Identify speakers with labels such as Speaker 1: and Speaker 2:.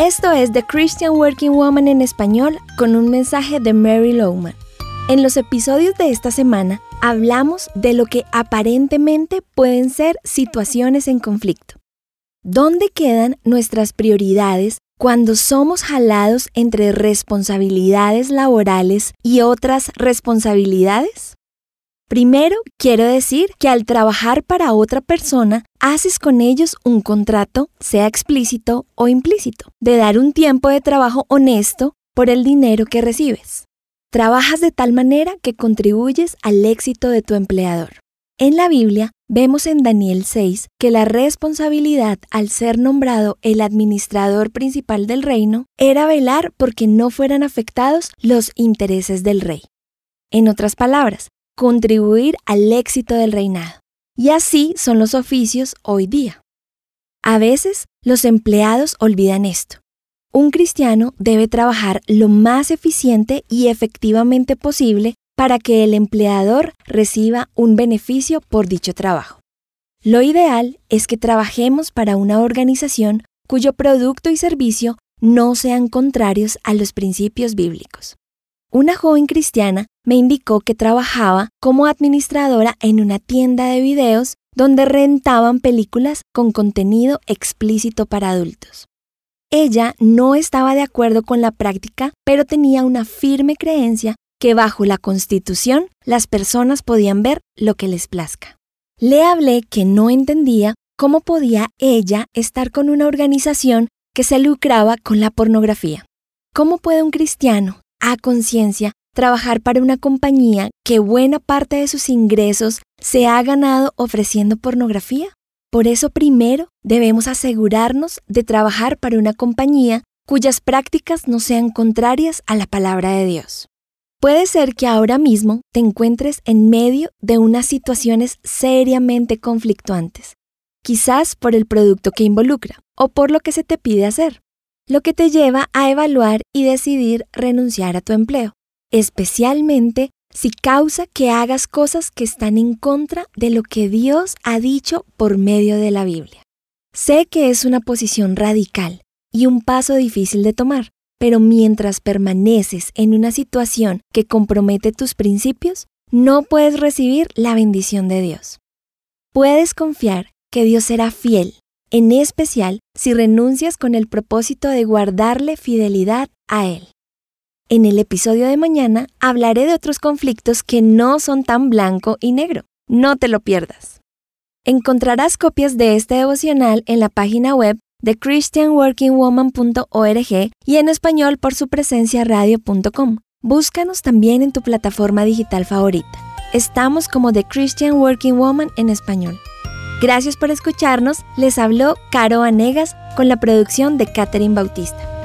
Speaker 1: Esto es The Christian Working Woman en español con un mensaje de Mary Lowman. En los episodios de esta semana hablamos de lo que aparentemente pueden ser situaciones en conflicto. ¿Dónde quedan nuestras prioridades cuando somos jalados entre responsabilidades laborales y otras responsabilidades? Primero, quiero decir que al trabajar para otra persona, haces con ellos un contrato, sea explícito o implícito, de dar un tiempo de trabajo honesto por el dinero que recibes. Trabajas de tal manera que contribuyes al éxito de tu empleador. En la Biblia vemos en Daniel 6 que la responsabilidad al ser nombrado el administrador principal del reino era velar porque no fueran afectados los intereses del rey. En otras palabras, contribuir al éxito del reinado. Y así son los oficios hoy día. A veces los empleados olvidan esto. Un cristiano debe trabajar lo más eficiente y efectivamente posible para que el empleador reciba un beneficio por dicho trabajo. Lo ideal es que trabajemos para una organización cuyo producto y servicio no sean contrarios a los principios bíblicos. Una joven cristiana me indicó que trabajaba como administradora en una tienda de videos donde rentaban películas con contenido explícito para adultos. Ella no estaba de acuerdo con la práctica, pero tenía una firme creencia que bajo la Constitución las personas podían ver lo que les plazca. Le hablé que no entendía cómo podía ella estar con una organización que se lucraba con la pornografía. ¿Cómo puede un cristiano a conciencia trabajar para una compañía que buena parte de sus ingresos se ha ganado ofreciendo pornografía. Por eso primero debemos asegurarnos de trabajar para una compañía cuyas prácticas no sean contrarias a la palabra de Dios. Puede ser que ahora mismo te encuentres en medio de unas situaciones seriamente conflictuantes, quizás por el producto que involucra o por lo que se te pide hacer lo que te lleva a evaluar y decidir renunciar a tu empleo, especialmente si causa que hagas cosas que están en contra de lo que Dios ha dicho por medio de la Biblia. Sé que es una posición radical y un paso difícil de tomar, pero mientras permaneces en una situación que compromete tus principios, no puedes recibir la bendición de Dios. Puedes confiar que Dios será fiel en especial si renuncias con el propósito de guardarle fidelidad a Él. En el episodio de mañana hablaré de otros conflictos que no son tan blanco y negro. No te lo pierdas. Encontrarás copias de este devocional en la página web de christianworkingwoman.org y en español por su presencia radio.com. Búscanos también en tu plataforma digital favorita. Estamos como The Christian Working Woman en español. Gracias por escucharnos. Les habló Caro Anegas con la producción de Catherine Bautista.